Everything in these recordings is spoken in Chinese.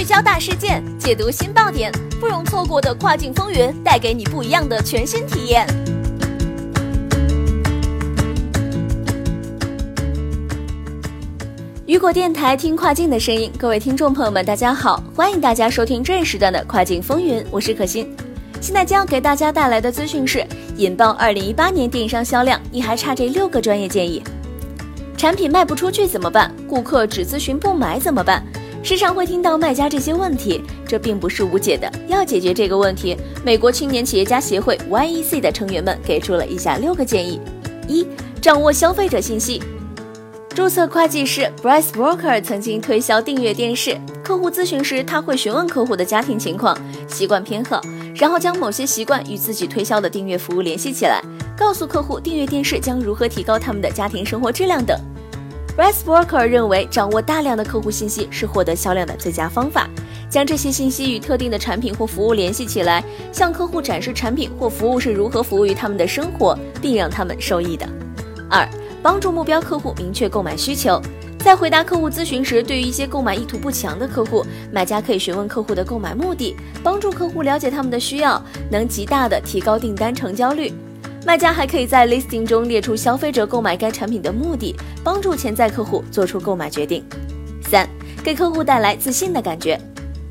聚焦大事件，解读新爆点，不容错过的跨境风云，带给你不一样的全新体验。雨果电台听跨境的声音，各位听众朋友们，大家好，欢迎大家收听这一时段的跨境风云，我是可心。现在将要给大家带来的资讯是：引爆二零一八年电商销量，你还差这六个专业建议。产品卖不出去怎么办？顾客只咨询不买怎么办？时常会听到卖家这些问题，这并不是无解的。要解决这个问题，美国青年企业家协会 （YEC） 的成员们给出了以下六个建议：一、掌握消费者信息。注册会计师 Bryce Walker 曾经推销订阅电视，客户咨询时，他会询问客户的家庭情况、习惯偏好，然后将某些习惯与自己推销的订阅服务联系起来，告诉客户订阅电视将如何提高他们的家庭生活质量等。Rice Walker 认为，掌握大量的客户信息是获得销量的最佳方法。将这些信息与特定的产品或服务联系起来，向客户展示产品或服务是如何服务于他们的生活，并让他们受益的。二、帮助目标客户明确购买需求。在回答客户咨询时，对于一些购买意图不强的客户，买家可以询问客户的购买目的，帮助客户了解他们的需要，能极大的提高订单成交率。卖家还可以在 listing 中列出消费者购买该产品的目的，帮助潜在客户做出购买决定。三、给客户带来自信的感觉，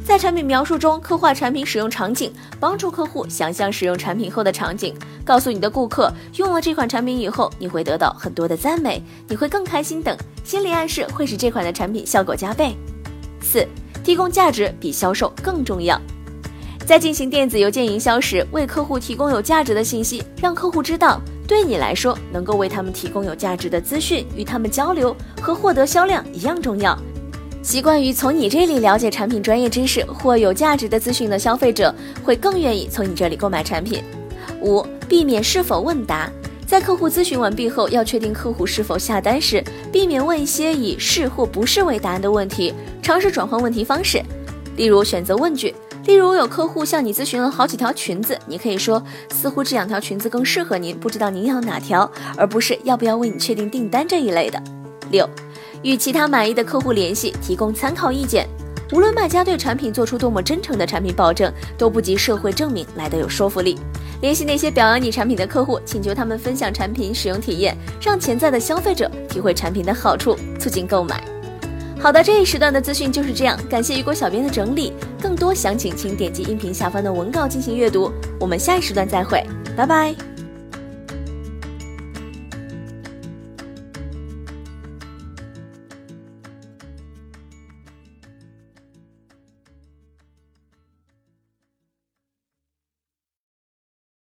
在产品描述中刻画产品使用场景，帮助客户想象使用产品后的场景。告诉你的顾客，用了这款产品以后，你会得到很多的赞美，你会更开心等心理暗示，会使这款的产品效果加倍。四、提供价值比销售更重要。在进行电子邮件营销时，为客户提供有价值的信息，让客户知道，对你来说，能够为他们提供有价值的资讯，与他们交流和获得销量一样重要。习惯于从你这里了解产品专业知识或有价值的资讯的消费者，会更愿意从你这里购买产品。五、避免是否问答，在客户咨询完毕后，要确定客户是否下单时，避免问一些以是或不是为答案的问题，尝试转换问题方式，例如选择问句。例如，有客户向你咨询了好几条裙子，你可以说似乎这两条裙子更适合您，不知道您要哪条，而不是要不要为你确定订单这一类的。六，与其他满意的客户联系，提供参考意见。无论卖家对产品做出多么真诚的产品保证，都不及社会证明来的有说服力。联系那些表扬你产品的客户，请求他们分享产品使用体验，让潜在的消费者体会产品的好处，促进购买。好的，这一时段的资讯就是这样。感谢雨果小编的整理，更多详情请点击音频下方的文稿进行阅读。我们下一时段再会，拜拜。